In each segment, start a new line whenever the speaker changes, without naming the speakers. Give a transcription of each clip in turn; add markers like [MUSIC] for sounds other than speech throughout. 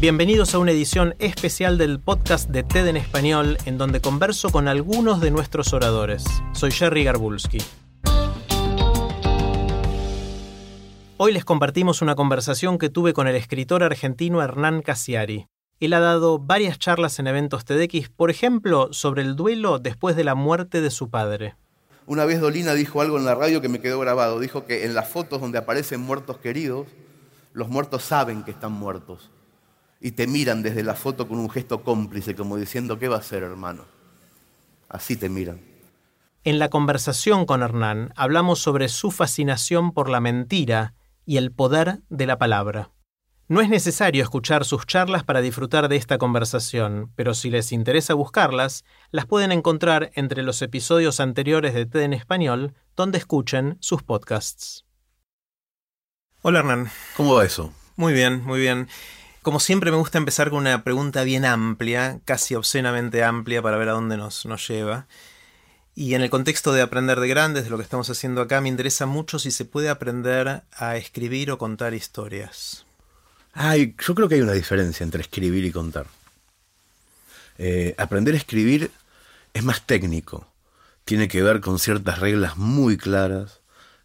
Bienvenidos a una edición especial del podcast de TED en español, en donde converso con algunos de nuestros oradores. Soy Jerry Garbulski. Hoy les compartimos una conversación que tuve con el escritor argentino Hernán Casiari. Él ha dado varias charlas en eventos TEDx, por ejemplo, sobre el duelo después de la muerte de su padre.
Una vez Dolina dijo algo en la radio que me quedó grabado. Dijo que en las fotos donde aparecen muertos queridos, los muertos saben que están muertos y te miran desde la foto con un gesto cómplice, como diciendo, ¿qué va a hacer, hermano? Así te miran.
En la conversación con Hernán hablamos sobre su fascinación por la mentira y el poder de la palabra. No es necesario escuchar sus charlas para disfrutar de esta conversación, pero si les interesa buscarlas, las pueden encontrar entre los episodios anteriores de TED en español, donde escuchen sus podcasts. Hola Hernán.
¿Cómo va eso?
Muy bien, muy bien. Como siempre me gusta empezar con una pregunta bien amplia, casi obscenamente amplia para ver a dónde nos, nos lleva. Y en el contexto de aprender de grandes, de lo que estamos haciendo acá, me interesa mucho si se puede aprender a escribir o contar historias.
Ay, yo creo que hay una diferencia entre escribir y contar. Eh, aprender a escribir es más técnico. Tiene que ver con ciertas reglas muy claras,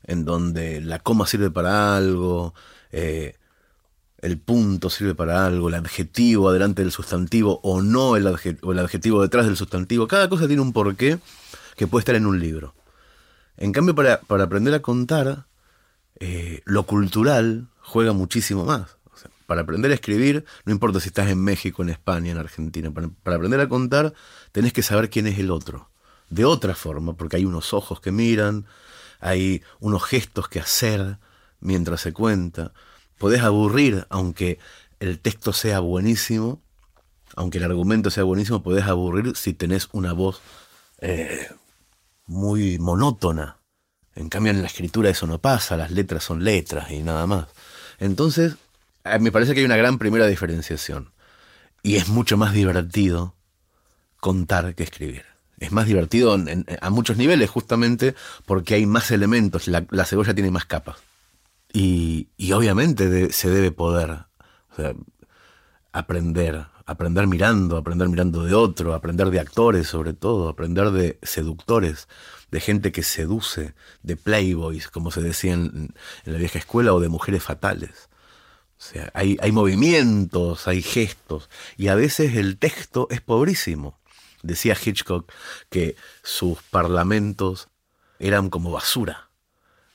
en donde la coma sirve para algo, eh, el punto sirve para algo, el adjetivo adelante del sustantivo o no el, adjetivo, el adjetivo detrás del sustantivo. Cada cosa tiene un porqué que puede estar en un libro. En cambio, para, aprender a contar, eh, lo cultural juega muchísimo más. para aprender a escribir, no importa si estás en México, en España, en Argentina, para, para aprender a contar tenés que saber quién es el otro. De otra forma, porque hay unos ojos que miran, hay unos gestos que hacer mientras se cuenta podés aburrir, aunque el texto sea buenísimo, aunque el argumento sea buenísimo, podés aburrir si tenés una voz eh, muy monótona. En cambio, en la escritura eso no pasa, las letras son letras y nada más. Entonces, me parece que hay una gran primera diferenciación. Y es mucho más divertido contar que escribir. Es más divertido a muchos niveles, justamente porque hay más elementos, la cebolla tiene más capas. Y, obviamente se debe poder aprender, aprender mirando, aprender mirando de otro, aprender de actores sobre todo, aprender de seductores, de gente que seduce, de playboys, como se decía en, la vieja escuela, o de mujeres fatales. O sea, hay, hay movimientos, hay gestos, y a veces el texto es pobrísimo. Decía Hitchcock que sus parlamentos eran como basura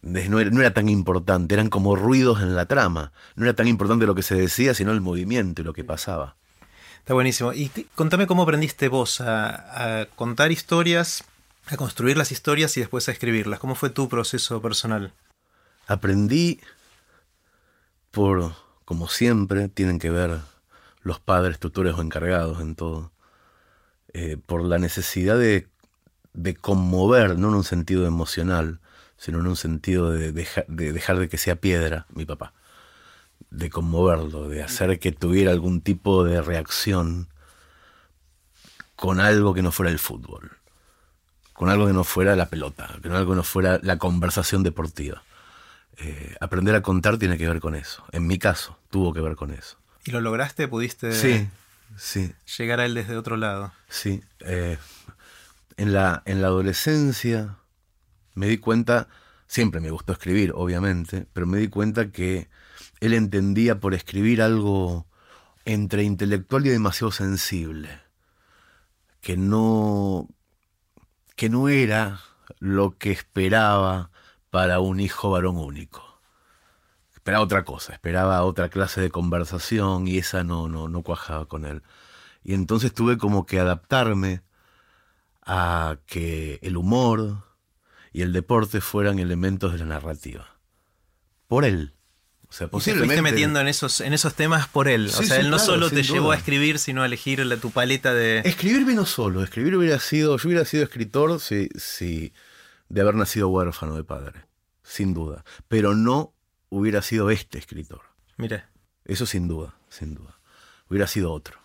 no era, tan importante, eran como ruidos en la trama. No era tan importante lo que se decía, sino el movimiento y lo que pasaba.
Está buenísimo. Y contame cómo aprendiste vos a, contar historias, a construir las historias y después a escribirlas. ¿Cómo fue tu proceso personal?
Aprendí por, como siempre, tienen que ver los padres, tutores o encargados en todo, eh, por la necesidad de, de conmover, no en un sentido emocional, sino en un sentido de, dejar de que sea piedra, mi papá, de conmoverlo, de hacer que tuviera algún tipo de reacción con algo que no fuera el fútbol, con algo que no fuera la pelota, con algo que no fuera la conversación deportiva. Eh, aprender a contar tiene que ver con eso. En mi caso, tuvo que ver con eso.
¿Y lo lograste? ¿Pudiste
sí, sí.
llegar a él desde otro lado?
Sí. Eh, en, la, en la adolescencia me di cuenta, siempre me gustó escribir, obviamente, pero me di cuenta que él entendía por escribir algo entre intelectual y demasiado sensible, que no, que no era lo que esperaba para un hijo varón único. Esperaba otra cosa, esperaba otra clase de conversación y esa no, no, no cuajaba con él. Y entonces tuve como que adaptarme a que el humor, y el deporte fueran elementos de la narrativa. por él. O sea,
te
posiblemente.
metiendo en esos, en esos temas por él. o sea,
sí,
él no
claro,
solo te llevó
duda.
a escribir, sino a elegir la- tu paleta de.
Escribir vino solo. Escribir hubiera sido. Yo hubiera sido escritor si, si de haber nacido huérfano de padre. Sin duda. Pero no hubiera sido este escritor.
Mira.
Eso sin duda, sin duda. Hubiera sido otro.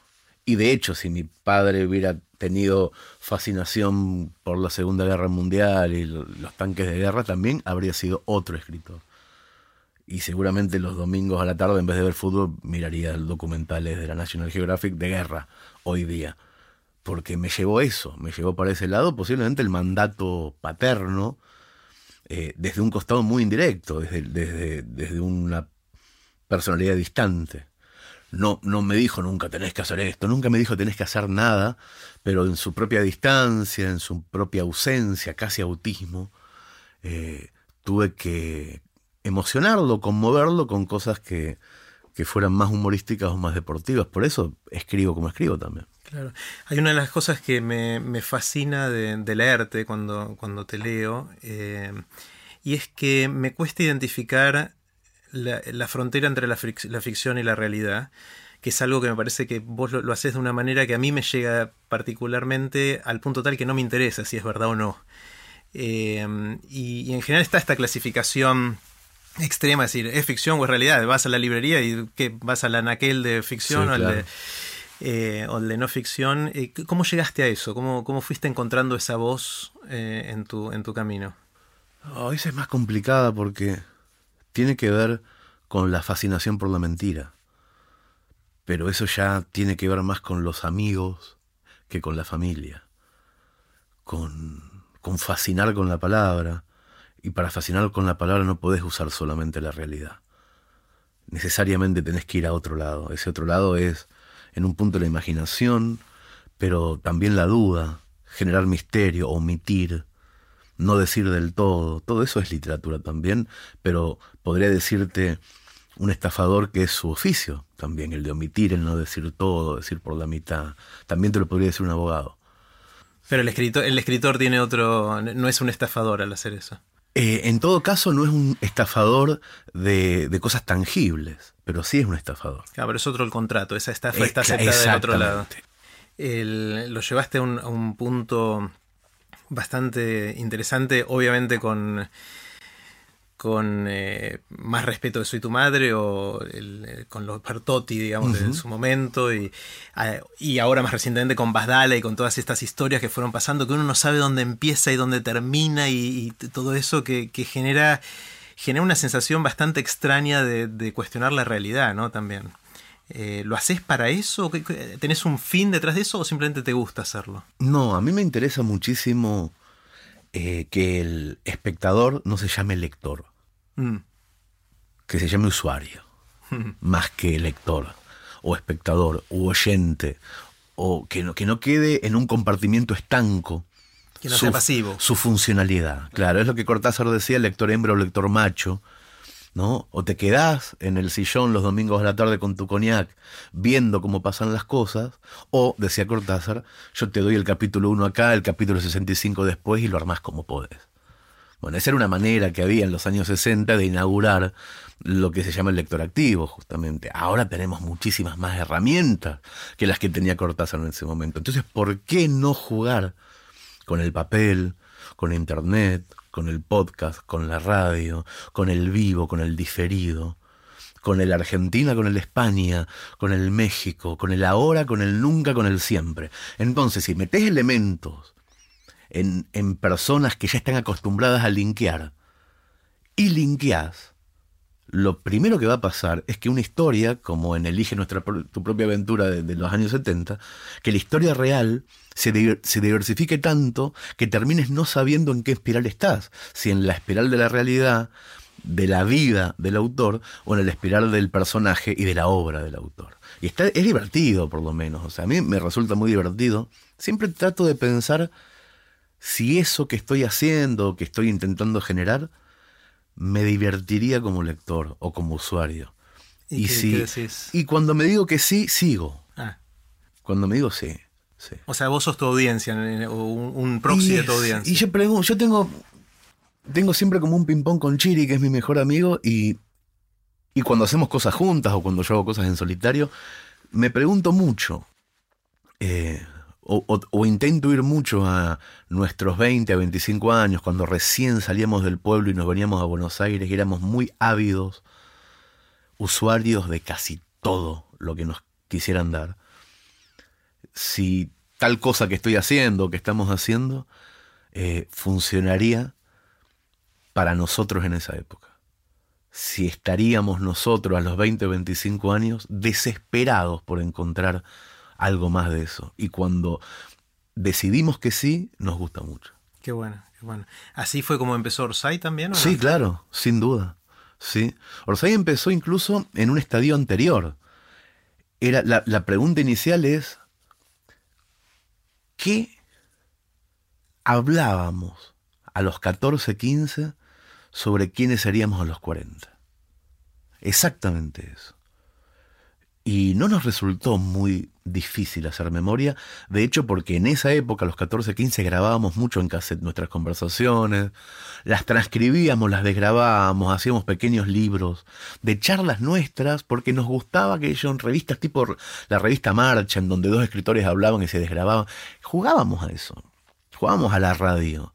Y de hecho, si mi padre hubiera tenido fascinación por la Segunda Guerra Mundial y lo- los tanques de guerra, también habría sido otro escritor. Y seguramente los domingos a la tarde, en vez de ver fútbol, miraría documentales de la National Geographic de guerra hoy día. Porque me llevó eso, me llevó para ese lado posiblemente el mandato paterno, eh, desde un costado muy indirecto, desde, desde, desde una personalidad distante. No, no me dijo nunca tenés que hacer esto, nunca me dijo tenés que hacer nada, pero en su propia distancia, en su propia ausencia, casi autismo, eh, tuve que emocionarlo, conmoverlo con cosas que, que fueran más humorísticas o más deportivas. Por eso escribo como escribo también.
Claro. Hay una de las cosas que me, me fascina de, de leerte cuando, cuando te leo, eh, y es que me cuesta identificar la, la frontera entre la, fric- la ficción y la realidad, que es algo que me parece que vos lo, lo haces de una manera que a mí me llega particularmente al punto tal que no me interesa si es verdad o no. Eh, y, y en general está esta clasificación extrema, es decir, ¿es ficción o es realidad? Vas a la librería y ¿qué? vas a la naquel de ficción
Sí,
o, al
claro.
de, eh, o de no ficción. Eh, ¿Cómo llegaste a eso? ¿Cómo, cómo fuiste encontrando esa voz eh, en, tu, en tu camino?
Oh, esa es más complicada porque tiene que ver con la fascinación por la mentira. Pero eso ya tiene que ver más con los amigos que con la familia. Con, con fascinar con la palabra. Y para fascinar con la palabra no podés usar solamente la realidad. Necesariamente tenés que ir a otro lado. Ese otro lado es en un punto la imaginación, pero también la duda, generar misterio, omitir, no decir del todo. Todo eso es literatura también, pero podría decirte un estafador que es su oficio también, el de omitir, el no decir todo, decir por la mitad. También te lo podría decir un abogado.
Pero el escritor, el escritor tiene otro. no es un estafador al hacer eso.
Eh, en todo caso, no es un estafador de, de cosas tangibles, pero sí es un estafador.
Claro, pero es otro el contrato, esa estafa está aceptada del otro lado. El- lo llevaste a un, a un punto bastante interesante, obviamente con, con eh, más respeto de Soy tu madre o el- eh, con los Bertotti, digamos, de su momento, y, ah, y ahora más recientemente con Basdala y con todas estas historias que fueron pasando, que uno no sabe dónde empieza y dónde termina y, y todo eso que, que genera, genera una sensación bastante extraña de, de cuestionar la realidad, ¿no? También. Eh, ¿Lo haces para eso? ¿Qué- qué- ¿Tenés un fin detrás de eso o simplemente te gusta hacerlo?
No, a mí me interesa muchísimo eh, que el espectador no se llame lector,
Mm.
que se llame usuario, [LAUGHS] más que lector, o espectador, u oyente, o que no, que no quede en un compartimiento estanco.
Que no sea pasivo.
Su funcionalidad. Claro, es lo que Cortázar decía, lector hembra o lector macho. ¿No? O te quedás en el sillón los domingos a la tarde con tu cognac viendo cómo pasan las cosas, o, decía Cortázar, yo te doy el capítulo 1 acá, el capítulo 65 después y lo armás como podés. Bueno, esa era una manera que había en los años 60 de inaugurar lo que se llama el lector activo, justamente. Ahora tenemos muchísimas más herramientas que las que tenía Cortázar en ese momento. Entonces, ¿por qué no jugar con el papel, con internet, con el podcast, con la radio, con el vivo, con el diferido? con el Argentina, con el España, con el México, con el ahora, con el nunca, con el siempre. Entonces, si metes elementos en, en personas que ya están acostumbradas a linkear y linkeás, lo primero que va a pasar es que una historia, como en Elige nuestra, tu propia aventura de, los años 70, que la historia real se, se diversifique tanto que termines no sabiendo en qué espiral estás, si en la espiral de la realidad, de la vida del autor, o en la espiral del personaje y de la obra del autor. Y está, es divertido, por lo menos. O sea, a mí me resulta muy divertido. Siempre trato de pensar si eso que estoy haciendo, que estoy intentando generar, me divertiría como lector o como usuario.
¿Y qué-
si-
qué decís?
y cuando me digo que sí, sigo.
Ah,
Cuando me digo sí, sí.
o sea, vos sos tu audiencia, o un, proxy
y,
de tu audiencia.
y yo pregunto, yo tengo, tengo siempre como un ping-pong con Chiri, que es mi mejor amigo, y, Y cuando hacemos cosas juntas o cuando yo hago cosas en solitario, me pregunto mucho, eh, o, intento ir mucho a nuestros 20 a 25 años, cuando recién salíamos del pueblo y nos veníamos a Buenos Aires y éramos muy ávidos, usuarios de casi todo lo que nos quisieran dar. Si tal cosa que estoy haciendo, que estamos haciendo, eh, funcionaría para nosotros en esa época. Si estaríamos nosotros a los 20 o 25 años desesperados por encontrar algo más de eso. Y cuando decidimos que sí, nos gusta mucho.
Qué bueno, qué bueno. ¿Así fue como empezó Orsay también?
sí, claro, sin duda. Sí. Orsay empezó incluso en un estadio anterior. Era, la, la pregunta inicial es, ¿qué hablábamos a los 14, 15 sobre quiénes seríamos a los 40? Exactamente eso. Y no nos resultó muy difícil hacer memoria, de hecho porque en esa época, a los 14, 15, grabábamos mucho en cassette nuestras conversaciones, las transcribíamos, las desgrabábamos, hacíamos pequeños libros de charlas nuestras, porque nos gustaba que ellos en revistas tipo la revista Marcha, en donde dos escritores hablaban y se desgrababan, jugábamos a eso, jugábamos a la radio.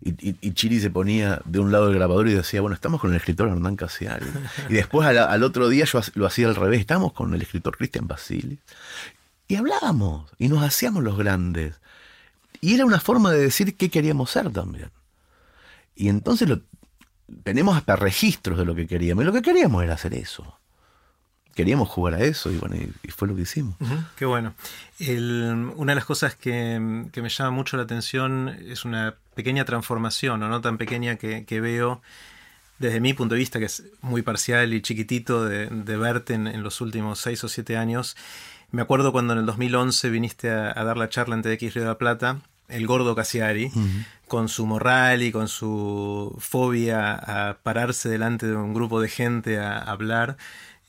Y, Chiri se ponía de un lado del grabador y decía, bueno, estamos con el escritor Hernán Casiari. Y después al, otro día yo lo hacía al revés, estamos con el escritor Cristian Basili. Y hablábamos y nos hacíamos los grandes. Y era una forma de decir qué queríamos ser también. Y entonces lo, tenemos hasta registros de lo que queríamos. Y lo que queríamos era hacer eso queríamos jugar a eso y bueno, y, fue lo que hicimos.
qué bueno. una de las cosas que, me llama mucho la atención es una pequeña transformación, o no tan pequeña que, veo desde mi punto de vista, que es muy parcial y chiquitito de, verte en, los últimos seis o siete años. Me acuerdo cuando en el 2011 viniste a, dar la charla en TX Río de la Plata, el gordo Casiari, con su moral y con su fobia a pararse delante de un grupo de gente a hablar.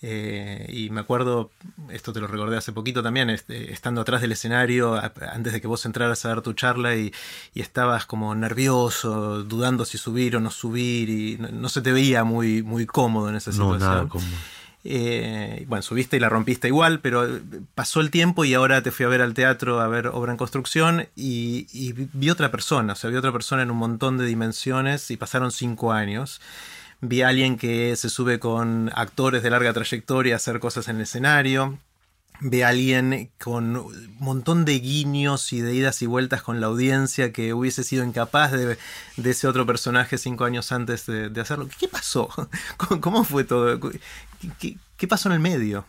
Eh, y me acuerdo, esto te lo recordé hace poquito también, este, estando atrás del escenario, antes de que vos entraras a dar tu charla y, estabas como nervioso, dudando si subir o no subir, y no, se te veía muy, muy cómodo en esa situación. No, nada cómodo. Eh, bueno, subiste y la rompiste igual, pero pasó el tiempo y ahora te fui a ver al teatro a ver obra en construcción y, y vi otra persona, o sea, vi otra persona en un montón de dimensiones y pasaron cinco años vi a alguien que se sube con actores de larga trayectoria a hacer cosas en el escenario. Vi a alguien con un montón de guiños y de idas y vueltas con la audiencia que hubiese sido incapaz de, ese otro personaje cinco años antes de, hacerlo. ¿Qué pasó? [LAUGHS] ¿Cómo, fue todo? ¿Qué, pasó en el medio?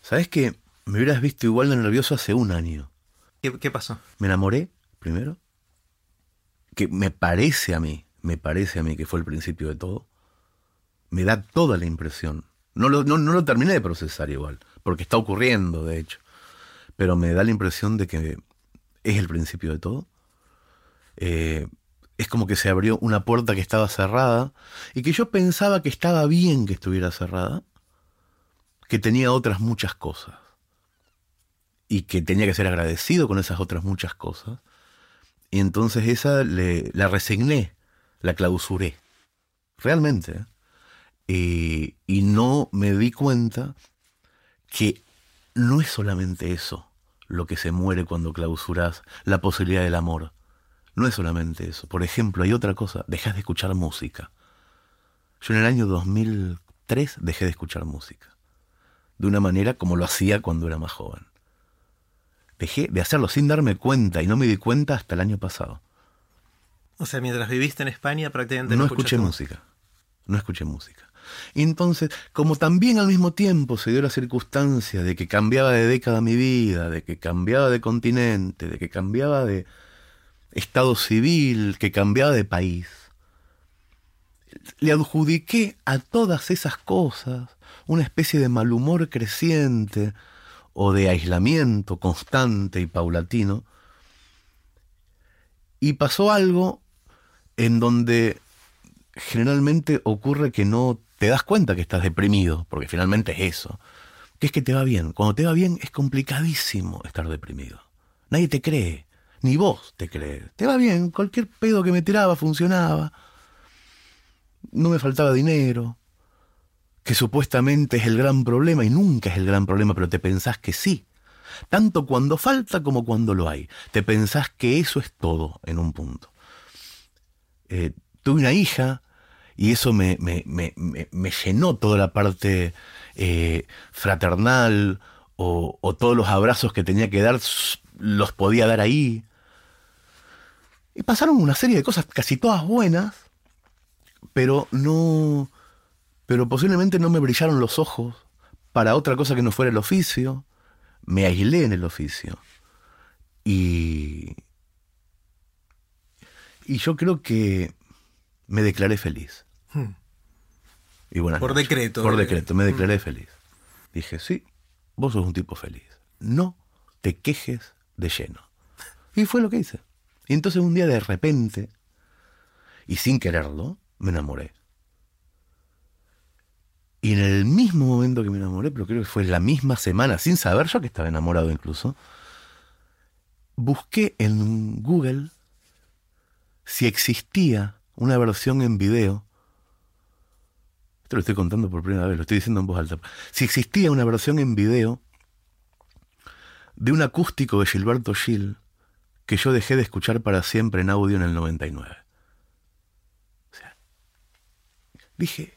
¿Sabes que me hubieras visto igual de nervioso hace un año?
¿Qué, ¿Qué, pasó?
Me enamoré, primero. Que me parece a mí, me parece a mí que fue el principio de todo me da toda la impresión. No lo, no, lo terminé de procesar igual, porque está ocurriendo, de hecho. Pero me da la impresión de que es el principio de todo. Eh, es como que se abrió una puerta que estaba cerrada y que yo pensaba que estaba bien que estuviera cerrada, que tenía otras muchas cosas y que tenía que ser agradecido con esas otras muchas cosas. Y entonces esa le, la resigné, la clausuré. Realmente. ¿eh? Eh, y no me di cuenta que no es solamente eso lo que se muere cuando clausuras la posibilidad del amor. No es solamente eso. Por ejemplo, hay otra cosa, dejas de escuchar música. Yo en el año 2003 dejé de escuchar música. De una manera como lo hacía cuando era más joven. Dejé de hacerlo sin darme cuenta y no me di cuenta hasta el año pasado.
O sea, mientras viviste en España prácticamente
no, no escuché música. No escuché música. Y entonces, como también al mismo tiempo se dio la circunstancia de que cambiaba de década mi vida, de que cambiaba de continente, de que cambiaba de estado civil, que cambiaba de país, le adjudiqué a todas esas cosas una especie de malhumor creciente o de aislamiento constante y paulatino. Y pasó algo en donde generalmente ocurre que no te das cuenta que estás deprimido, porque finalmente es eso, que es que te va bien. Cuando te va bien es complicadísimo estar deprimido. Nadie te cree, ni vos te crees. Te va bien, cualquier pedo que me tiraba funcionaba, no me faltaba dinero, que supuestamente es el gran problema y nunca es el gran problema, pero te pensás que sí. Tanto cuando falta como cuando lo hay. Te pensás que eso es todo en un punto. Eh, tuve una hija y eso me, me, me, me llenó toda la parte eh, fraternal o, o todos los abrazos que tenía que dar, los podía dar ahí. Y pasaron una serie de cosas, casi todas buenas, pero no. Pero posiblemente no me brillaron los ojos para otra cosa que no fuera el oficio. Me aislé en el oficio. Y. Y yo creo que me declaré feliz. Hmm.
Y Por decreto.
Por decreto, me declaré hmm. feliz. Dije, sí, vos sos un tipo feliz. No te quejes de lleno. Y fue lo que hice. Y entonces un día de repente, y sin quererlo, me enamoré. Y en el mismo momento que me enamoré, pero creo que fue la misma semana, sin saber yo que estaba enamorado incluso, busqué en Google si existía una versión en video. Esto lo estoy contando por primera vez, lo estoy diciendo en voz alta. Si existía una versión en video de un acústico de Gilberto Gil que yo dejé de escuchar para siempre en audio en el 99. O sea, dije,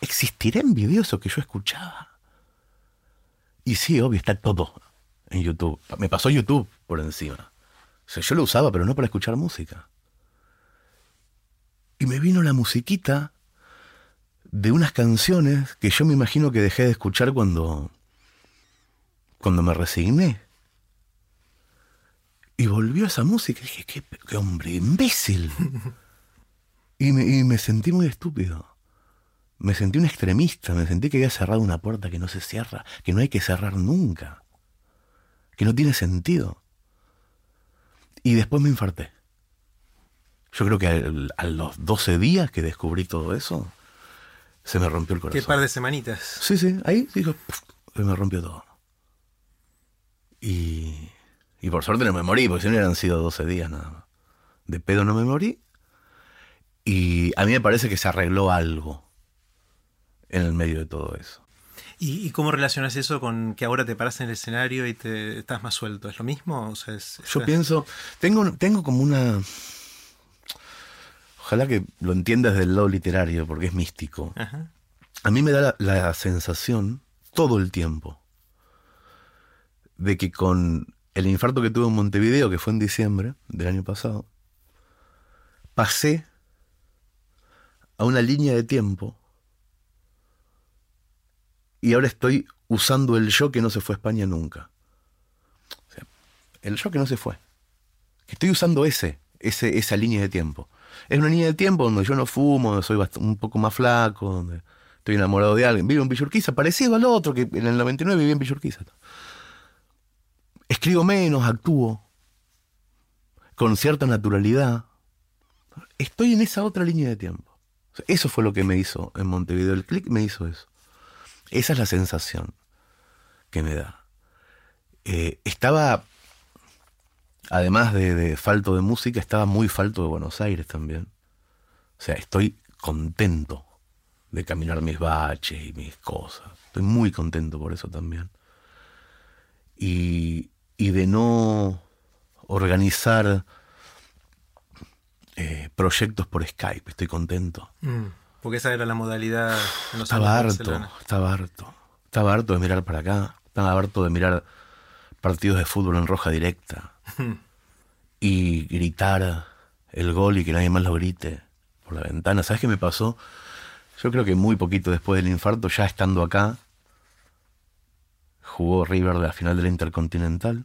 ¿existirá en video eso que yo escuchaba? Y sí, obvio, está todo en YouTube. Me pasó YouTube por encima. O sea, yo lo usaba, pero no para escuchar música. Y me vino la musiquita de unas canciones que yo me imagino que dejé de escuchar cuando cuando me resigné. Y volvió esa música y dije, qué, hombre imbécil. [LAUGHS] Y me, sentí muy estúpido. Me sentí un extremista, me sentí que había cerrado una puerta que no se cierra, que no hay que cerrar nunca, que no tiene sentido. Y después me infarté. Yo creo que a, los 12 días que descubrí todo eso, se me rompió el corazón.
¿Qué par de semanitas?
Sí, sí, ahí dijo, se me rompió todo. Y, y por suerte no me morí, porque si no hubieran sido 12 días nada más. De pedo no me morí. Y a mí me parece que se arregló algo en el medio de todo eso.
¿Y, cómo relacionas eso con que ahora te paras en el escenario y te estás más suelto? ¿Es lo mismo?
Yo pienso, tengo, tengo como una... Ojalá que lo entiendas del lado literario, porque es místico. A mí me da la sensación todo el tiempo de que con el infarto que tuve en Montevideo, que fue en diciembre del año pasado, pasé a una línea de tiempo y ahora estoy usando el yo que no se fue a España nunca. O sea, el yo que no se fue. Estoy usando ese, ese, esa línea de tiempo. Es una línea de tiempo donde yo no fumo, donde soy un poco más flaco, donde estoy enamorado de alguien. Vivo en Villurquiza, parecido al otro que en el 99 viví en Villurquiza escribo menos, actúo con cierta naturalidad. Estoy en esa otra línea de tiempo. Eso fue lo que me hizo en Montevideo. El clic me hizo eso. Esa es la sensación que me da. Eh, estaba, además de, de, falto de música, estaba muy falto de Buenos Aires también. O sea, estoy contento de caminar mis baches y mis cosas. Estoy muy contento por eso también. Y, y de no organizar eh, proyectos por Skype. Estoy contento.
Mm, porque esa era la modalidad.
estaba harto, estaba harto. Estaba harto de mirar para acá. Estaba harto de mirar partidos de fútbol en roja directa. [LAUGHS] y gritar el gol y que nadie más lo grite por la ventana. ¿Sabes qué me pasó? Yo creo que muy poquito después del infarto, ya estando acá, jugó River de la final de la Intercontinental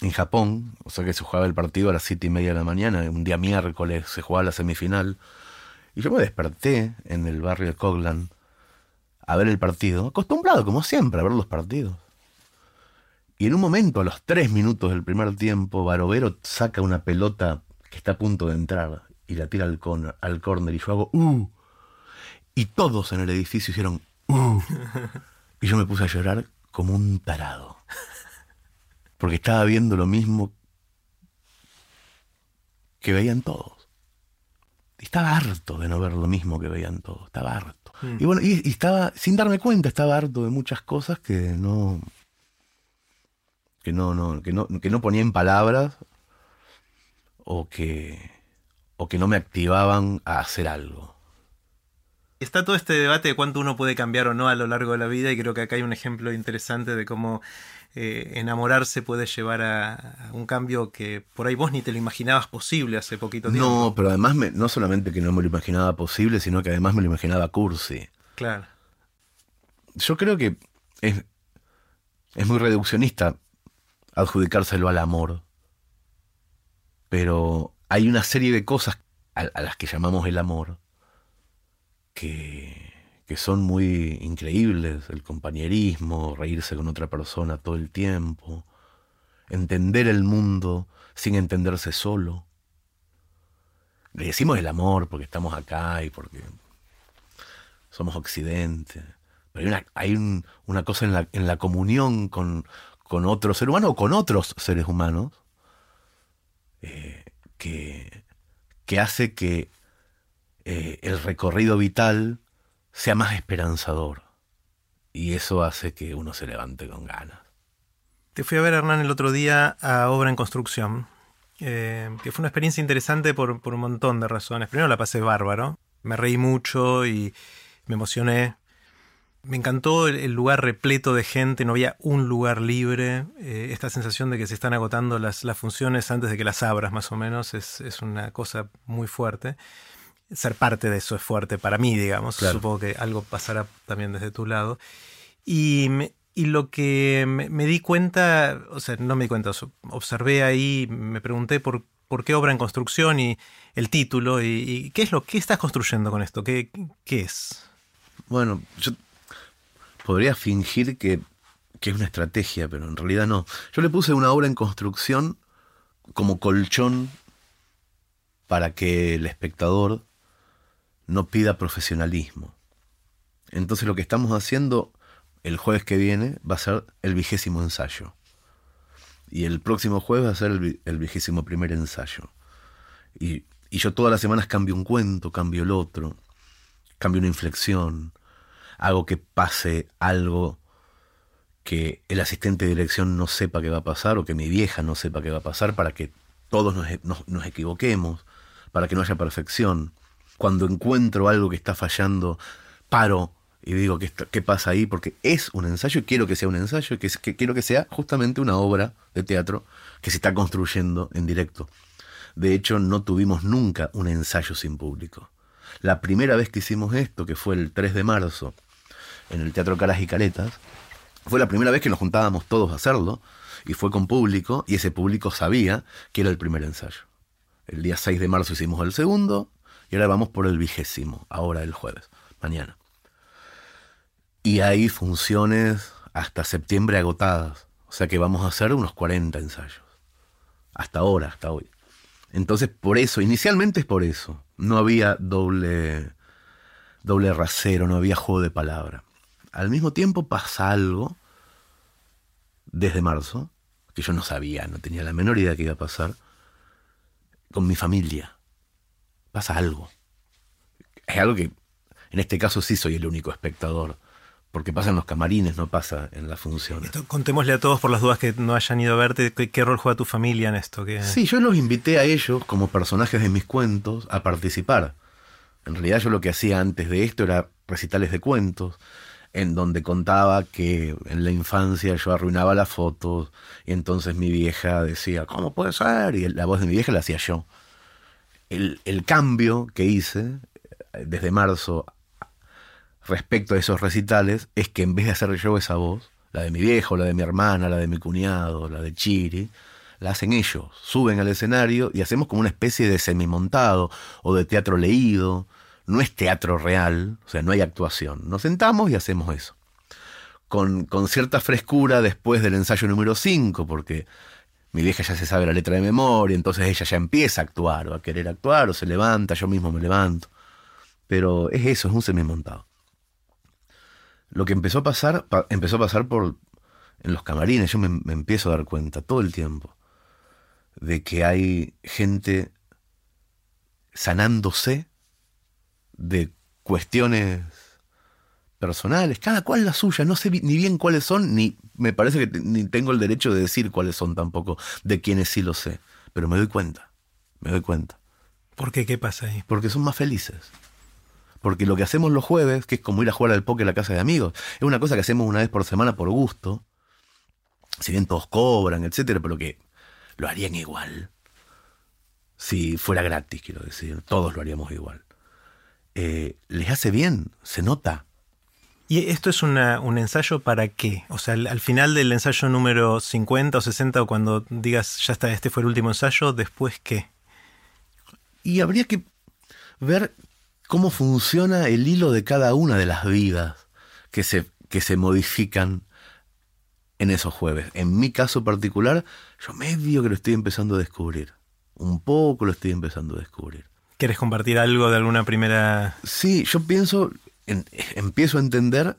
en Japón, o sea que se jugaba el partido a las siete y media de la mañana, un día miércoles se jugaba la semifinal, y yo me desperté en el barrio de Coglan a ver el partido, acostumbrado como siempre a ver los partidos. Y en un momento, a los tres minutos del primer tiempo, Barovero saca una pelota que está a punto de entrar y la tira al, corner, al córner y yo hago ¡uh! Y todos en el edificio hicieron ¡uh! Y yo me puse a llorar como un tarado. Porque estaba viendo lo mismo que veían todos. estaba harto de no ver lo mismo que veían todos, estaba harto. Mm. Y bueno, y, estaba, sin darme cuenta, estaba harto de muchas cosas que no, que no, no, que no, que no ponía en palabras o que, o que no me activaban a hacer algo.
Está todo este debate de cuánto uno puede cambiar o no a lo largo de la vida y creo que acá hay un ejemplo interesante de cómo eh, enamorarse puede llevar a, un cambio que por ahí vos ni te lo imaginabas posible hace poquito tiempo.
No, pero además no solamente que no me lo imaginaba posible, sino que además me lo imaginaba cursi.
Claro.
Yo creo que es, es muy reduccionista adjudicárselo al amor, pero hay una serie de cosas a las que llamamos el amor que, son muy increíbles, el compañerismo, reírse con otra persona todo el tiempo, entender el mundo sin entenderse solo. Le decimos el amor porque estamos acá y porque somos occidente. Pero hay una, hay una cosa en la, en la comunión con, con, otro ser humano o con otros seres humanos eh, que, que hace que eh, el recorrido vital sea más esperanzador. Y eso hace que uno se levante con ganas.
Te fui a ver, Hernán, el otro día a Obra en Construcción, eh, que fue una experiencia interesante por, por un montón de razones. Primero la pasé bárbaro, me reí mucho y me emocioné. Me encantó el, lugar repleto de gente, no había un lugar libre. Eh, esta sensación de que se están agotando las, las, funciones antes de que las abras, más o menos, es, es una cosa muy fuerte ser parte de eso es fuerte para mí, digamos. Supongo que algo pasará también desde tu lado. Y, y lo que me, di cuenta, o sea, no me di cuenta, observé ahí, me pregunté por, por qué obra en construcción y el título y, qué es lo que estás construyendo con esto, qué, qué es.
Bueno, yo podría fingir que, que es una estrategia, pero en realidad no. Yo le puse una obra en construcción como colchón para que el espectador no pida profesionalismo. Entonces lo que estamos haciendo el jueves que viene va a ser el vigésimo ensayo. Y el próximo jueves va a ser el, vigésimo primer ensayo. Y, y, yo todas las semanas cambio un cuento, cambio el otro, cambio una inflexión, hago que pase algo que el asistente de dirección no sepa que va a pasar o que mi vieja no sepa que va a pasar para que todos nos, nos equivoquemos, para que no haya perfección cuando encuentro algo que está fallando, paro y digo, ¿qué, qué pasa ahí? Porque es un ensayo y quiero que sea un ensayo y que quiero que sea justamente una obra de teatro que se está construyendo en directo. De hecho, no tuvimos nunca un ensayo sin público. La primera vez que hicimos esto, que fue el 3 de marzo, en el Teatro Caras y Caretas, fue la primera vez que nos juntábamos todos a hacerlo, y fue con público, y ese público sabía que era el primer ensayo. El día 6 de marzo hicimos el segundo, y ahora vamos por el vigésimo, ahora el jueves, mañana. Y hay funciones hasta septiembre agotadas. O sea que vamos a hacer unos 40 ensayos. Hasta ahora, hasta hoy. Entonces, por eso, inicialmente es por eso. No había doble, doble rasero, no había juego de palabra. Al mismo tiempo pasa algo desde marzo, que yo no sabía, no tenía la menor idea que iba a pasar, con mi familia pasa algo. Es algo que en este caso sí soy el único espectador. Porque pasa en los camarines, no pasa en la función.
contémosle a todos por las dudas que no hayan ido a verte, ¿qué, rol juega tu familia en esto?
Sí, yo los invité a ellos, como personajes de mis cuentos, a participar. En realidad yo lo que hacía antes de esto era recitales de cuentos, en donde contaba que en la infancia yo arruinaba las fotos, y entonces mi vieja decía, ¿cómo puede ser? Y la voz de mi vieja la hacía yo el, cambio que hice eh, desde marzo respecto a esos recitales es que en vez de hacer yo esa voz, la de mi viejo, la de mi hermana, la de mi cuñado, la de Chiri, la hacen ellos, suben al escenario y hacemos como una especie de semimontado o de teatro leído. No es teatro real, o sea, no hay actuación. Nos sentamos y hacemos eso. Con, con cierta frescura después del ensayo número 5, porque mi vieja ya se sabe la letra de memoria, entonces ella ya empieza a actuar o a querer actuar o se levanta, yo mismo me levanto. Pero es eso, es un semimontado. Lo que empezó a pasar, empezó a pasar por en los camarines, yo me, me empiezo a dar cuenta todo el tiempo de que hay gente sanándose de cuestiones personales, cada cual la suya, no sé ni bien cuáles son, ni me parece que ni tengo el derecho de decir cuáles son tampoco, de quienes sí lo sé, pero me doy cuenta, me doy cuenta.
¿Por qué? ¿Qué pasa ahí?
Porque son más felices. Porque lo que hacemos los jueves, que es como ir a jugar al póker a la casa de amigos, es una cosa que hacemos una vez por semana por gusto. Si bien todos cobran, etcétera, pero que lo harían igual. Si fuera gratis, quiero decir. Todos lo haríamos igual. Eh, les hace bien, se nota.
¿Y esto es un ensayo para qué? O sea, al, final del ensayo número 50 o 60, o cuando digas, ya está, este fue el último ensayo, ¿después qué?
Y habría que ver cómo funciona el hilo de cada una de las vidas que se, que se modifican en esos jueves. En mi caso particular, yo medio que lo estoy empezando a descubrir. Un poco lo estoy empezando a descubrir.
¿Quieres compartir algo de alguna primera...?
Sí, yo pienso, empiezo a entender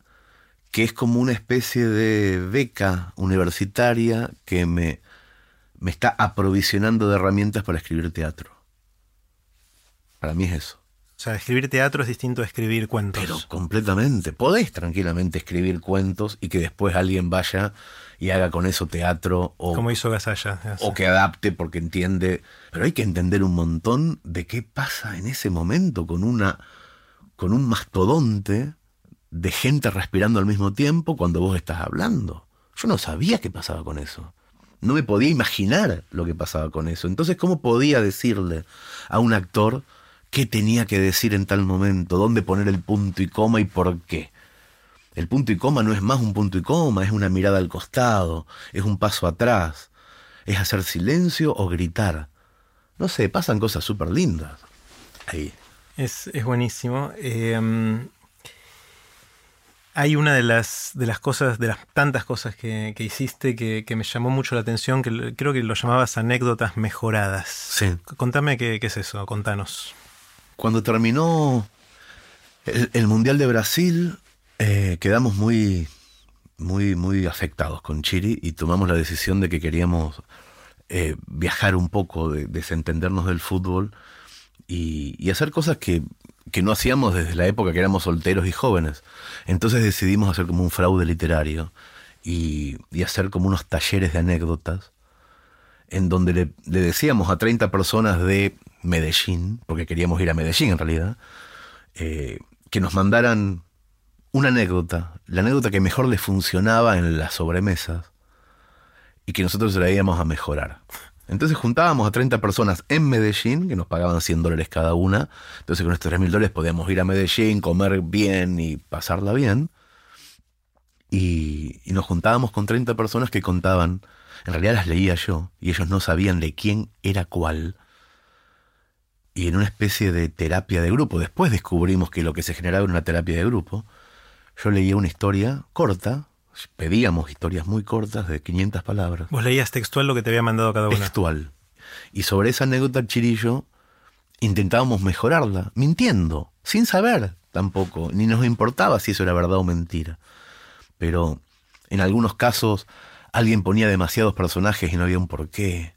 que es como una especie de beca universitaria que me, me está aprovisionando de herramientas para escribir teatro. Para mí es eso.
O sea, escribir teatro es distinto a escribir cuentos.
Pero completamente. Podés tranquilamente escribir cuentos y que después alguien vaya y haga con eso teatro o
como hizo Gasalla
o que adapte porque entiende. Pero hay que entender un montón de qué pasa en ese momento con una con un mastodonte de gente respirando al mismo tiempo cuando vos estás hablando. Yo no sabía qué pasaba con eso. No me podía imaginar lo que pasaba con eso. Entonces cómo podía decirle a un actor qué tenía que decir en tal momento dónde poner el punto y coma y por qué el punto y coma no es más un punto y coma, es una mirada al costado, es un paso atrás, es hacer silencio o gritar. No sé, pasan cosas súper lindas ahí.
Es, buenísimo. Em, hay una de las, de las cosas, de las tantas cosas que, hiciste que, me llamó mucho la atención, que creo que lo llamabas anécdotas mejoradas.
Sí.
Contame qué, es eso, contanos.
Cuando terminó el Mundial de Brasil, eh, quedamos muy, muy, muy afectados con Chiri y tomamos la decisión de que queríamos eh, viajar un poco, de, desentendernos del fútbol y, hacer cosas que, que, no hacíamos desde la época que éramos solteros y jóvenes. Entonces decidimos hacer como un fraude literario y, hacer como unos talleres de anécdotas en donde le, decíamos a 30 personas de Medellín, porque queríamos ir a Medellín en realidad, eh, que nos mandaran una anécdota, la anécdota que mejor le funcionaba en las sobremesas y que nosotros la íbamos a mejorar. Entonces juntábamos a 30 personas en Medellín, que nos pagaban 100 dólares cada una. Entonces con estos 3 mil dólares podíamos ir a Medellín, comer bien y pasarla bien. Y, y, nos juntábamos con 30 personas que contaban, en realidad las leía yo, y ellos no sabían de quién era cuál. Y en una especie de terapia de grupo, después descubrimos que lo que se generaba era una terapia de grupo, yo leía una historia corta, pedíamos historias muy cortas de 500 palabras.
¿Vos leías textual lo que te había mandado cada una?
Textual. Y sobre esa anécdota Chirillo intentábamos mejorarla, mintiendo, sin saber tampoco, ni nos importaba si eso era verdad o mentira. Pero en algunos casos alguien ponía demasiados personajes y no había un porqué.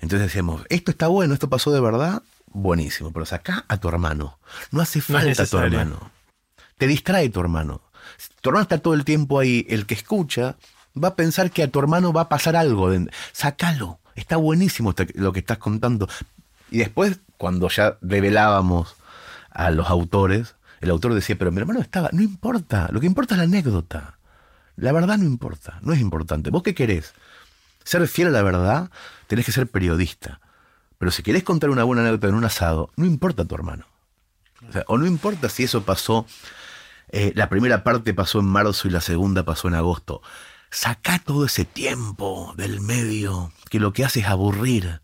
Entonces decíamos, esto está bueno, esto pasó de verdad, buenísimo, pero saca a tu hermano. No hace falta a tu hermano te distrae tu hermano. tu hermano está todo el tiempo ahí, el que escucha va a pensar que a tu hermano va a pasar algo. Sácalo, está buenísimo lo que estás contando. Y después, cuando ya revelábamos a los autores, el autor decía, pero mi hermano estaba, no importa, lo que importa es la anécdota. La verdad no importa, no es importante. ¿Vos qué querés? Ser fiel a la verdad, tenés que ser periodista. Pero si querés contar una buena anécdota en un asado, no importa tu hermano. O, o no importa si eso pasó eh, la primera parte pasó en marzo y la segunda pasó en agosto. Saca todo ese tiempo del medio que lo que hace es aburrir.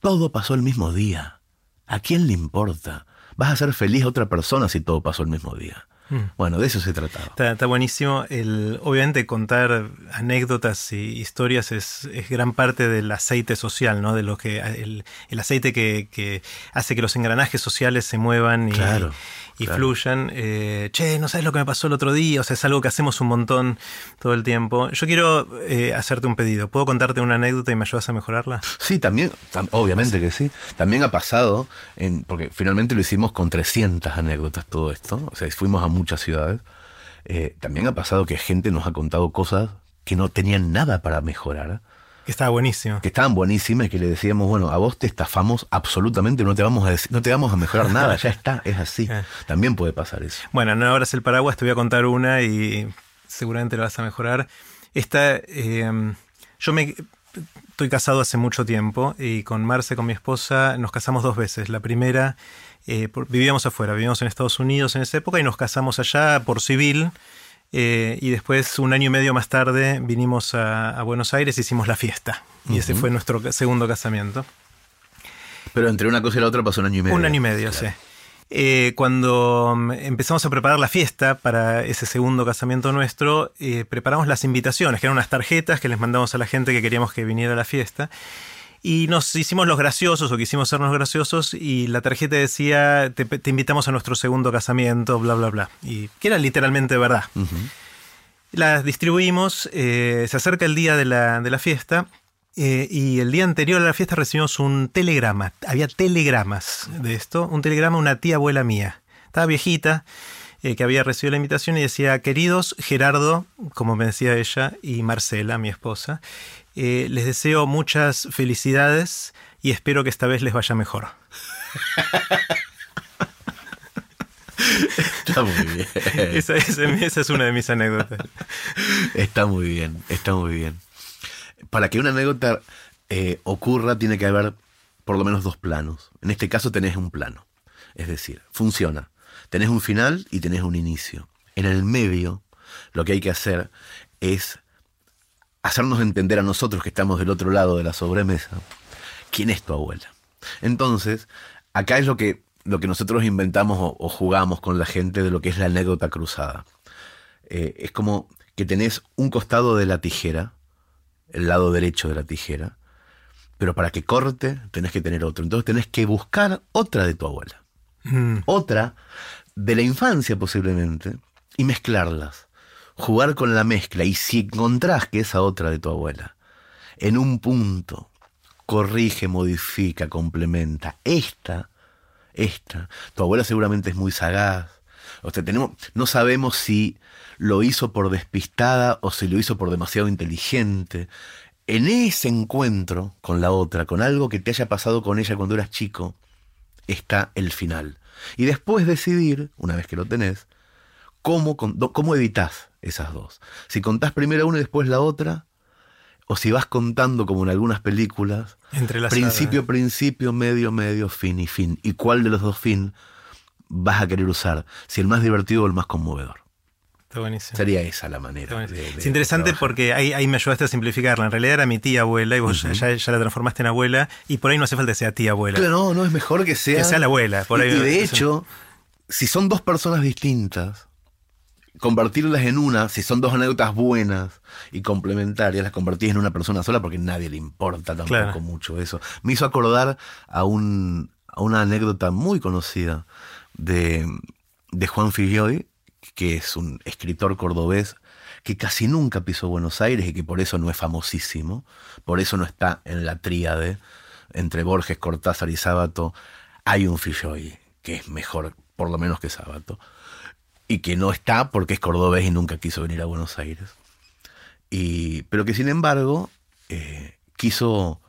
Todo pasó el mismo día. ¿A quién le importa? Vas a ser feliz a otra persona si todo pasó el mismo día. Mm. Bueno, de eso se trataba.
Está, buenísimo. El, obviamente contar anécdotas y historias es, gran parte del aceite social, ¿no? De lo que el, aceite que, hace que los engranajes sociales se muevan y,
claro.
y fluyan. Eh, che, no sabes lo que me pasó el otro día, o sea, es algo que hacemos un montón todo el tiempo. Yo quiero eh, hacerte un pedido. ¿Puedo contarte una anécdota y me ayudas a mejorarla?
Sí, también, obviamente que sí. También ha pasado, en, porque finalmente lo hicimos con 300 anécdotas todo esto, o sea, fuimos a muchas ciudades. Eh, también ha pasado que gente nos ha contado cosas que no tenían nada para mejorar
que estaba buenísimo.
Que estaban buenísimas y que le decíamos, bueno, a vos te estafamos absolutamente, no te vamos a, no te vamos a mejorar [LAUGHS] nada, ya está, es así. También puede pasar eso.
Bueno, no abras el paraguas, te voy a contar una y seguramente lo vas a mejorar. Esta, eh, yo me estoy casado hace mucho tiempo y con Marce, con mi esposa, nos casamos dos veces. La primera, eh, vivíamos afuera, vivíamos en Estados Unidos en esa época y nos casamos allá por civil eh, y después, un año y medio más tarde, vinimos a, Buenos Aires y hicimos la fiesta. Y ese fue nuestro segundo casamiento.
Pero entre una cosa y la otra pasó un año y medio.
Un año y medio, sí. Eh, cuando mm, empezamos a preparar la fiesta para ese segundo casamiento nuestro, eh, preparamos las invitaciones, que eran unas tarjetas que les mandamos a la gente que queríamos que viniera a la fiesta. Y nos hicimos los graciosos o quisimos sernos graciosos y la tarjeta decía, te, invitamos a nuestro segundo casamiento, bla, bla, bla. Y que era literalmente verdad. Las distribuimos, eh, se acerca el día de la, de la fiesta eh, y el día anterior a la fiesta recibimos un telegrama. Había telegramas de esto. Un telegrama una tía abuela mía. Estaba viejita, eh, que había recibido la invitación y decía, queridos Gerardo, como me decía ella, y Marcela, mi esposa, eh, les deseo muchas felicidades y espero que esta vez les vaya mejor.
Está muy bien.
Esa, es una de mis anécdotas.
Está muy bien, está muy bien. Para que una anécdota eh, ocurra tiene que haber por lo menos dos planos. En este caso tenés un plano. Es decir, funciona. Tenés un final y tenés un inicio. En el medio, lo que hay que hacer es hacernos entender a nosotros que estamos del otro lado de la sobremesa quién es tu abuela. Entonces, acá es lo que, lo que nosotros inventamos o, jugamos con la gente de lo que es la anécdota cruzada. Eh, es como que tenés un costado de la tijera, el lado derecho de la tijera, pero para que corte tenés que tener otro. Entonces tenés que buscar otra de tu abuela. Mm. Otra de la infancia posiblemente y mezclarlas jugar con la mezcla y si encontrás que esa otra de tu abuela, en un punto, corrige, modifica, complementa, esta, esta, tu abuela seguramente es muy sagaz, o sea, tenemos, no sabemos si lo hizo por despistada o si lo hizo por demasiado inteligente. En ese encuentro con la otra, con algo que te haya pasado con ella cuando eras chico, está el final. Y después decidir, una vez que lo tenés, cómo, cómo evitas esas dos. Si contás primero una y después la otra, o si vas contando como en algunas películas, principio, principio, medio, medio, fin y fin. ¿Y cuál de los dos fin vas a querer usar? Si el más divertido o el más conmovedor.
Está buenísimo.
Sería esa la manera.
es interesante porque ahí, me ayudaste a simplificarla. En realidad era mi tía abuela y vos ya, la transformaste en abuela y por ahí no hace falta que sea tía abuela.
Claro, no, no es mejor que sea.
Que sea la abuela.
Por ahí, y de hecho, si son dos personas distintas, convertirlas en una, si son dos anécdotas buenas y complementarias, las convertís en una persona sola porque nadie le importa tampoco mucho eso. Me hizo acordar a, un, a una anécdota muy conocida de, de Juan Filloy, que es un escritor cordobés que casi nunca pisó Buenos Aires y que por eso no es famosísimo, por eso no está en la tríade entre Borges, Cortázar y Sábato. Hay un Filloy que es mejor, por lo menos que Sábato y que no está porque es cordobés y nunca quiso venir a Buenos Aires. Y, pero que sin embargo eh, quiso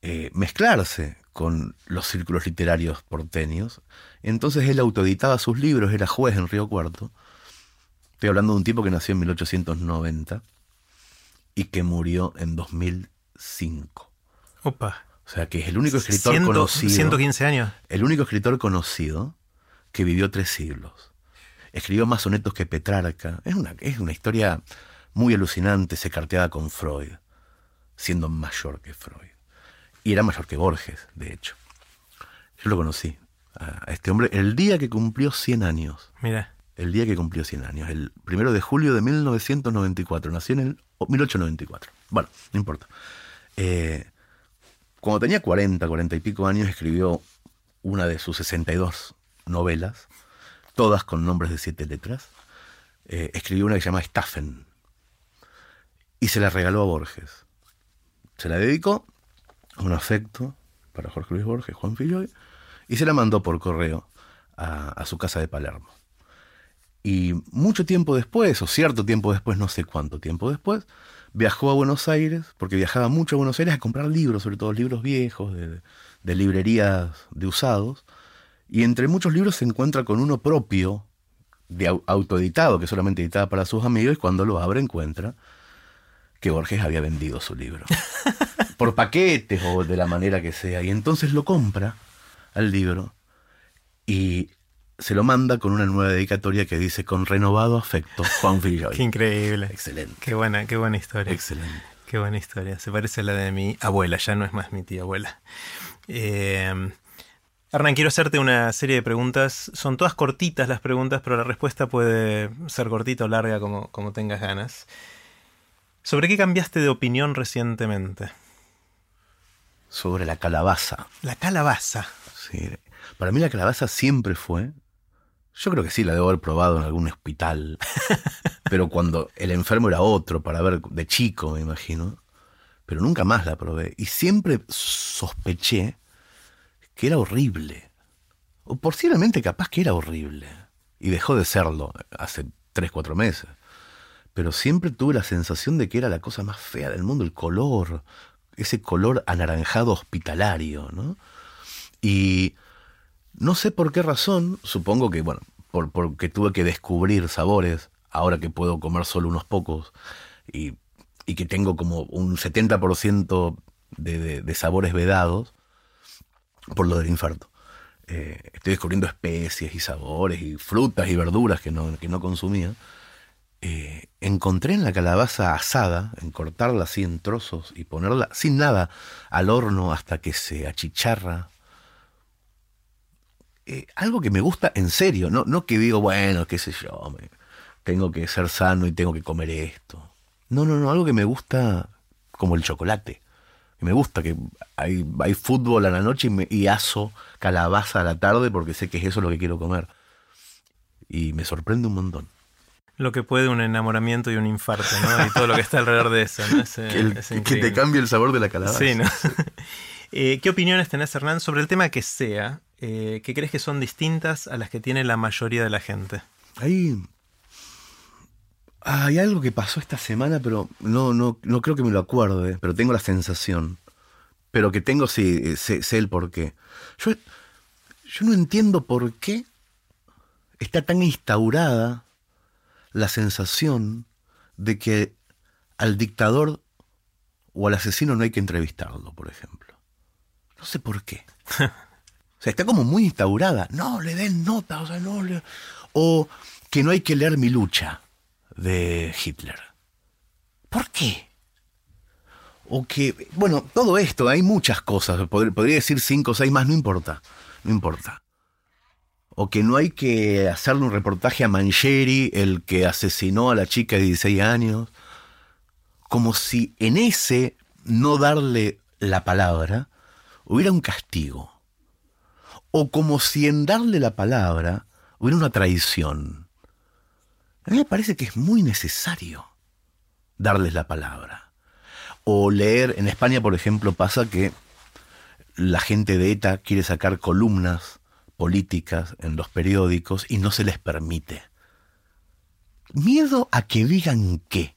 eh, mezclarse con los círculos literarios porteños. Entonces él autoeditaba sus libros, era juez en Río Cuarto. Estoy hablando de un tipo que nació en 1890 y que murió en 2005.
Opa.
O sea que es el único escritor conocido.
115 años.
El único escritor conocido que vivió tres siglos escribió más sonetos que Petrarca. Es una, es una historia muy alucinante, se carteaba con Freud, siendo mayor que Freud. Y era mayor que Borges, de hecho. Yo lo conocí, a este hombre, el día que cumplió 100 años.
Mira.
El día que cumplió 100 años, el primero de julio de 1994. Nació en el 1894. Bueno, no importa. Eh, cuando tenía 40, 40 y pico años, escribió una de sus 62 novelas todas con nombres de siete letras, eh, escribió una que se llama Staffen y se la regaló a Borges. Se la dedicó con afecto para Jorge Luis Borges, Juan Filloy, y se la mandó por correo a, a su casa de Palermo. Y mucho tiempo después, o cierto tiempo después, no sé cuánto tiempo después, viajó a Buenos Aires, porque viajaba mucho a Buenos Aires a comprar libros, sobre todo libros viejos, de librerías de usados, y entre muchos libros se encuentra con uno propio, de autoeditado, que solamente editaba para sus amigos, y cuando lo abre encuentra que Borges había vendido su libro. [LAUGHS] Por paquetes o de la manera que sea. Y entonces lo compra al libro y se lo manda con una nueva dedicatoria que dice con renovado afecto, Juan Villoy.
Qué increíble.
Excelente.
Qué buena, qué buena historia.
Excelente.
Qué buena historia. Se parece a la de mi abuela, ya no es más mi tía abuela. Eh, Hernán, quiero hacerte una serie de preguntas. Son todas cortitas las preguntas, pero la respuesta puede ser cortita o larga como, como tengas ganas. ¿Sobre qué cambiaste de opinión recientemente?
Sobre la calabaza.
La calabaza.
Sí. Para mí la calabaza siempre fue. Yo creo que sí, la debo haber probado en algún hospital. [LAUGHS] pero cuando el enfermo era otro, para ver de chico, me imagino. Pero nunca más la probé. Y siempre sospeché que era horrible. O posiblemente capaz que era horrible. Y dejó de serlo hace tres, cuatro meses pero siempre tuve la sensación de que era la cosa más fea del mundo, el color, ese color anaranjado hospitalario, ¿no? Y no sé por qué razón, supongo que, bueno, por, porque tuve que descubrir sabores, ahora que puedo comer solo unos pocos, y, y que tengo como un 70% de, de, de, sabores vedados, por lo del infarto. Eh, estoy descubriendo especies y sabores y frutas y verduras que no, que no consumía eh, encontré en la calabaza asada, en cortarla así en trozos y ponerla sin nada al horno hasta que se achicharra. Eh, algo que me gusta en serio, no, no que digo, bueno, qué sé yo, tengo que ser sano y tengo que comer esto. No, no, no, algo que me gusta como el chocolate. Me gusta que hay, hay fútbol a la noche y, me, y aso calabaza a la tarde porque sé que es eso lo que quiero comer. Y me sorprende un montón
lo que puede un enamoramiento y un infarto, ¿no? Y todo lo que está alrededor de eso, ¿no? Es, [LAUGHS]
que, el,
es
que, te cambie el sabor de la calabaza.
Sí, ¿no? [LAUGHS] eh, ¿Qué opiniones tenés, Hernán, sobre el tema que sea? Eh, ¿Qué crees que son distintas a las que tiene la mayoría de la gente?
Hay, hay algo que pasó esta semana, pero no, no, no creo que me lo acuerde, pero tengo la sensación. Pero que tengo, sí, sé, sé el por qué. Yo, yo no entiendo por qué está tan instaurada la sensación de que al dictador o al asesino no hay que entrevistarlo, por ejemplo. No sé por qué. [LAUGHS] o sea, está como muy instaurada. No, le den nota, o sea, no le... O que no hay que leer Mi lucha de Hitler. ¿Por qué? O que, bueno, todo esto, hay muchas cosas, podría decir cinco o seis más, no importa, no importa o que no hay que hacerle un reportaje a Mancheri, el que asesinó a la chica de 16 años, como si en ese no darle la palabra hubiera un castigo, o como si en darle la palabra hubiera una traición. A mí me parece que es muy necesario darles la palabra. O leer, en España por ejemplo pasa que la gente de ETA quiere sacar columnas políticas en los periódicos y no se les permite. Miedo a que digan qué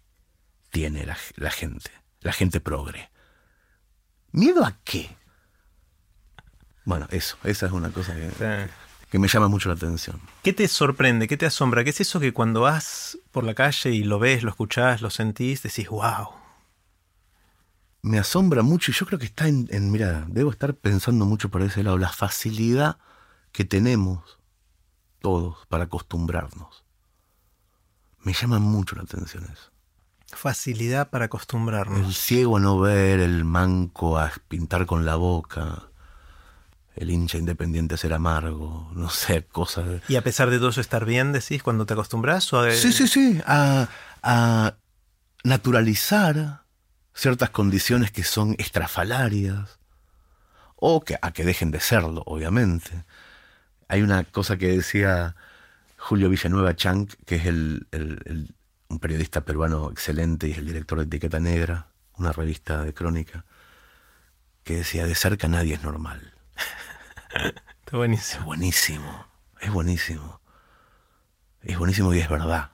tiene la, la gente, la gente progre. ¿Miedo a qué? Bueno, eso, esa es una cosa que. Que, me llama mucho la atención.
¿Qué te sorprende? ¿Qué te asombra? ¿Qué es eso que cuando vas por la calle y lo ves, lo escuchás, lo sentís, decís, wow?
Me asombra mucho y yo creo que está en, en mira, debo estar pensando mucho por ese lado, la facilidad que tenemos todos para acostumbrarnos. Me llama mucho la atención eso.
Facilidad para acostumbrarnos.
El ciego a no ver, el manco a pintar con la boca, el hincha independiente ser amargo, no sé, cosas. De...
¿Y a pesar de todo eso estar bien, decís, cuando te acostumbras? O a...
Sí, sí, sí, a, a naturalizar ciertas condiciones que son estrafalarias, o que, a que dejen de serlo, obviamente hay una cosa que decía Julio Villanueva Chank, que es el, el- el- un periodista peruano excelente y es el director de Etiqueta Negra, una revista de crónica, que decía, de cerca nadie es normal.
Está buenísimo.
Es buenísimo, es buenísimo. Es buenísimo y es verdad.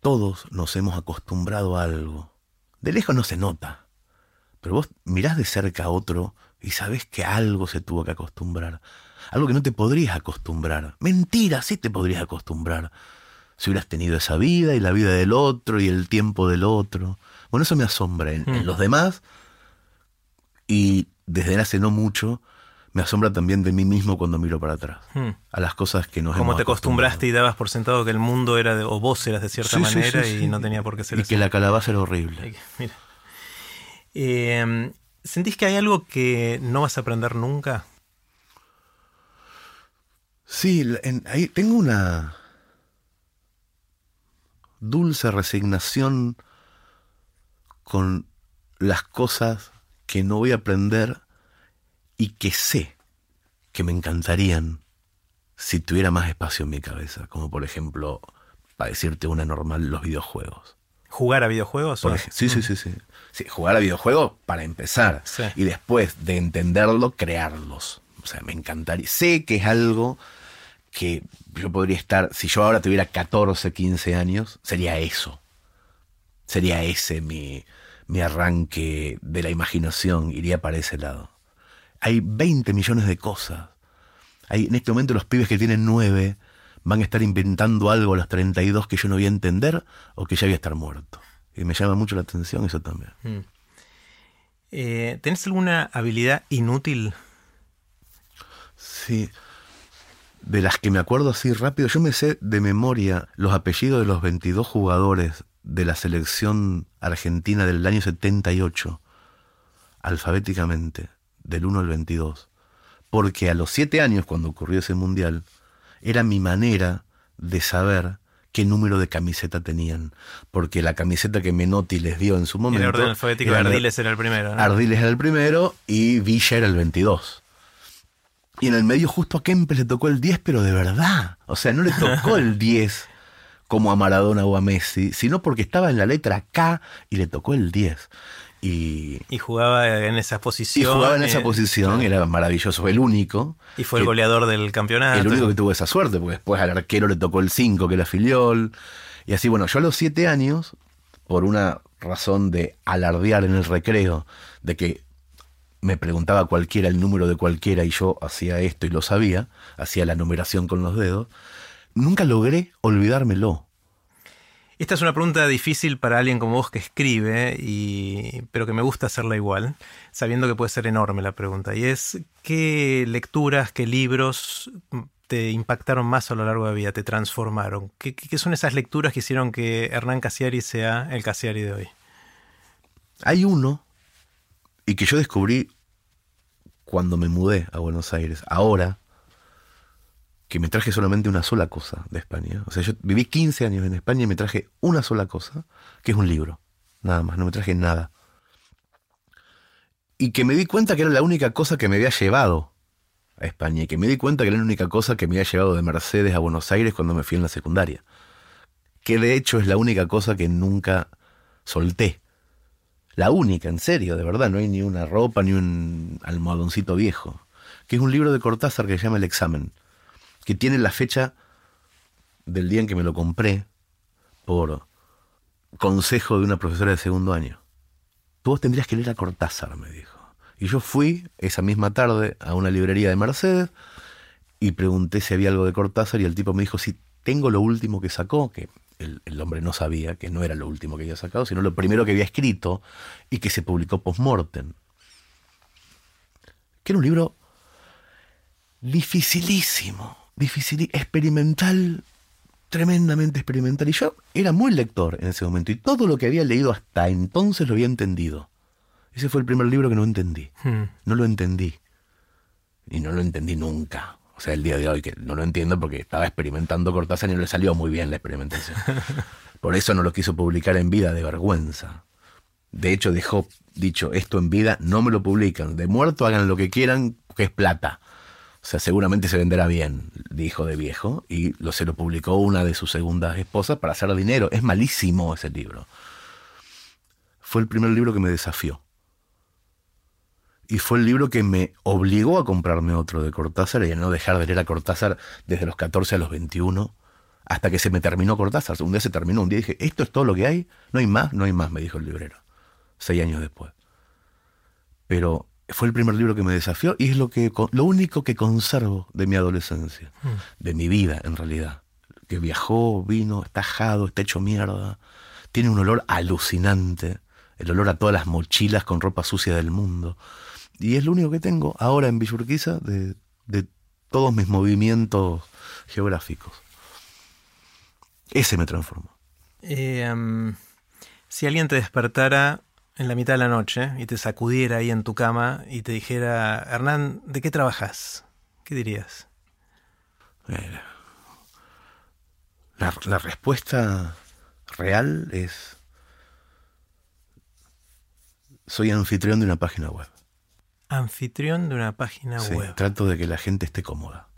Todos nos hemos acostumbrado a algo. De lejos no se nota, pero vos mirás de cerca a otro y sabés que algo se tuvo que acostumbrar. Algo que no te podrías acostumbrar. Mentira, sí te podrías acostumbrar. Si hubieras tenido esa vida y la vida del otro y el tiempo del otro. Bueno, eso me asombra en, en
Mm.
los demás y desde hace no mucho me asombra también de mí mismo cuando miro para atrás.
Hmm.
A las cosas que nos
Como
hemos
te acostumbraste y dabas por sentado que el mundo era de, o vos eras de cierta
Sí,
manera
sí,
y no tenía por qué ser
Y
así.
que la calabaza era horrible.
Mira. Eh, ¿Sentís que hay algo que no vas a aprender nunca?
Sí, en- ahí tengo una dulce resignación con las cosas que no voy a aprender y que sé que me encantarían si tuviera más espacio en mi cabeza, como por ejemplo, para decirte una normal, los videojuegos.
¿Jugar a videojuegos? O-
sí, sí, sí, sí. Sí, Jugar a videojuegos para empezar.
Sí.
Y después de entenderlo, crearlos. O sea, me encantaría. Sé que es algo que yo podría estar, si yo ahora tuviera 14, 15 años, sería eso. Sería ese mi, mi arranque de la imaginación, iría para ese lado. Hay 20 millones de cosas. Hay, en este momento los pibes que tienen 9 van a estar inventando algo a los 32 que yo no voy a entender o que ya voy a estar muerto. Y me llama mucho la atención eso también.
Mm. Eh, ¿Tenés alguna habilidad inútil?
Sí. De las que me acuerdo así rápido, yo me sé de memoria los apellidos de los 22 jugadores de la selección argentina del año 78, alfabéticamente, del 1 al 22. Porque a los 7 años, cuando ocurrió ese mundial, era mi manera de saber qué número de camiseta tenían. Porque la camiseta que Menotti les dio en su
En
momento.
el orden alfabético,
era-
Ardiles era el primero. ¿no?
Ardiles era el primero y Villa era el 22. Y en el medio justo a Kempes le tocó el 10, pero de verdad. O sea, no le tocó el [LAUGHS] 10 como a Maradona o a Messi, sino porque estaba en la letra K y le tocó el 10. Y,
Y jugaba en esa
y
posición.
jugaba en esa
eh,
posición, era maravilloso, fue el único.
Y fue el goleador del campeonato.
el único que tuvo esa suerte, porque después al arquero le tocó el 5, que era Filiol. Y así, bueno, yo a los 7 años, por una razón de alardear en el recreo, de que me preguntaba cualquiera el número de cualquiera y yo hacía esto y lo sabía, hacía la numeración con los dedos, nunca logré olvidármelo.
Esta es una pregunta difícil para alguien como vos que escribe, y, pero que me gusta hacerla igual, sabiendo que puede ser enorme la pregunta. Y es, ¿qué lecturas, qué libros te impactaron más a lo largo de la vida, te transformaron? ¿Qué, qué- qué son esas lecturas que hicieron que Hernán Casiari sea el Casiari de hoy?
Hay uno, y que yo descubrí cuando me mudé a Buenos Aires, ahora, que me traje solamente una sola cosa de España. O sea, yo viví 15 años en España y me traje una sola cosa, que es un libro. Nada más, no me traje nada. Y que me di cuenta que era la única cosa que me había llevado a España. Y que me di cuenta que era la única cosa que me había llevado de Mercedes a Buenos Aires cuando me fui en la secundaria. Que de hecho es la única cosa que nunca solté. La única, en serio, de verdad. No hay ni una ropa ni un almohadoncito viejo. Que es un libro de Cortázar que se llama El examen. Que tiene la fecha del día en que me lo compré por consejo de una profesora de segundo año. Tú vos tendrías que leer a Cortázar, me dijo. Y yo fui esa misma tarde a una librería de Mercedes y pregunté si había algo de Cortázar y el tipo me dijo, si tengo lo último que sacó, que el, el hombre no sabía que no era lo último que había sacado, sino lo primero que había escrito y que se publicó post-mortem. Que era un libro dificilísimo, difícil, experimental, tremendamente experimental. Y yo era muy lector en ese momento y todo lo que había leído hasta entonces lo había entendido. Ese fue el primer libro que no entendí.
Hmm.
No lo entendí. Y no lo entendí nunca. O sea, el día de hoy que no lo entiendo porque estaba experimentando Cortázar y no le salió muy bien la experimentación. [LAUGHS] Por eso no lo quiso publicar en vida de vergüenza. De hecho, dejó dicho, esto en vida no me lo publican. De muerto hagan lo que quieran, que es plata. O sea, seguramente se venderá bien, dijo de viejo, y lo, se lo publicó una de sus segundas esposas para hacer dinero. Es malísimo ese libro. Fue el primer libro que me desafió. Y fue el libro que me obligó a comprarme otro de Cortázar y a no dejar de leer a Cortázar desde los 14 a los 21, hasta que se me terminó Cortázar. Un día se terminó, un día dije, ¿esto es todo lo que hay? No hay más, no hay más, me dijo el librero. Seis años después. Pero fue el primer libro que me desafió y es lo, que, lo único que conservo de mi adolescencia, mm. de mi vida en realidad. Que viajó, vino, está ajado, está hecho mierda, tiene un olor alucinante, el olor a todas las mochilas con ropa sucia del mundo. Y es lo único que tengo ahora en Villurquiza de, de todos mis movimientos geográficos. Ese me transformó.
Eh, si alguien te despertara en la mitad de la noche y te sacudiera ahí en tu cama y te dijera, Hernán, ¿de qué trabajas? ¿Qué dirías?
Eh, la, la, respuesta real es, soy anfitrión de una página web.
Anfitrión de una página
sí,
web.
Trato de que la gente esté cómoda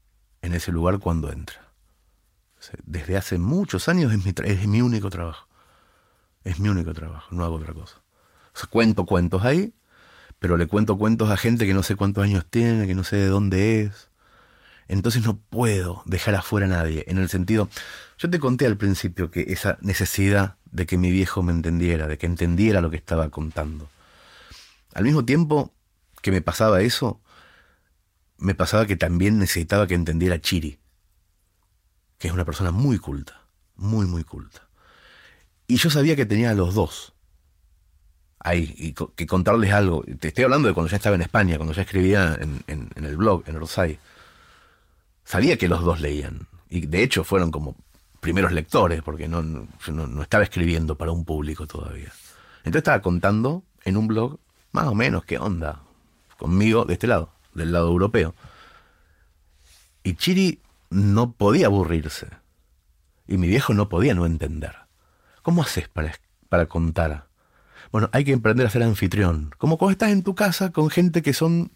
en ese lugar cuando entra. Desde hace muchos años es mi, es mi único trabajo. Es mi único trabajo, no hago otra cosa cuento cuentos ahí, pero le cuento cuentos a gente que no sé cuántos años tiene, que no sé de dónde es. Entonces no puedo dejar afuera a nadie. En el sentido, yo te conté al principio que esa necesidad de que mi viejo me entendiera, de que entendiera lo que estaba contando. Al mismo tiempo que me pasaba eso, me pasaba que también necesitaba que entendiera Chiri, que es una persona muy culta, muy, muy culta. Y yo sabía que tenía a los dos ahí y que contarles algo. Te estoy hablando de cuando ya estaba en España, cuando ya escribía en, el blog, en Orsay. Sabía que los dos leían. Y de hecho fueron como primeros lectores, porque no, no, estaba escribiendo para un público todavía. Entonces estaba contando en un blog más o menos qué onda conmigo de este lado, del lado europeo. Y Chiri no podía aburrirse. Y mi viejo no podía no entender. ¿Cómo haces para, para contar bueno, hay que aprender a ser anfitrión. Como cuando estás en tu casa con gente que son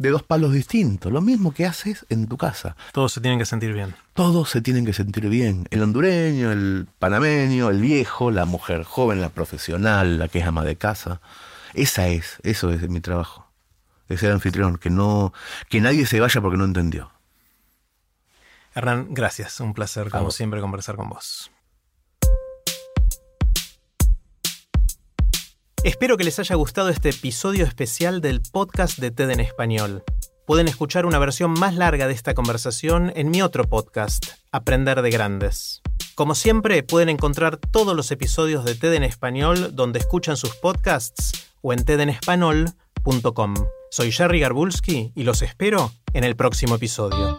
de dos palos distintos. Lo mismo que haces en tu casa.
Todos se tienen que sentir bien.
Todos se tienen que sentir bien. El hondureño, el panameño, el viejo, la mujer joven, la profesional, la que es ama de casa. Esa es, eso es mi trabajo. De ser anfitrión, que no, que nadie se vaya porque no entendió.
Hernán, gracias. Un placer, como siempre, conversar con vos. Espero que les haya gustado este episodio especial del podcast de TED en español. Pueden escuchar una versión más larga de esta conversación en mi otro podcast, Aprender de Grandes. Como siempre, pueden encontrar todos los episodios de TED en español donde escuchan sus podcasts o en tedenespanol.com. Soy Jerry Garbulski y los espero en el próximo episodio.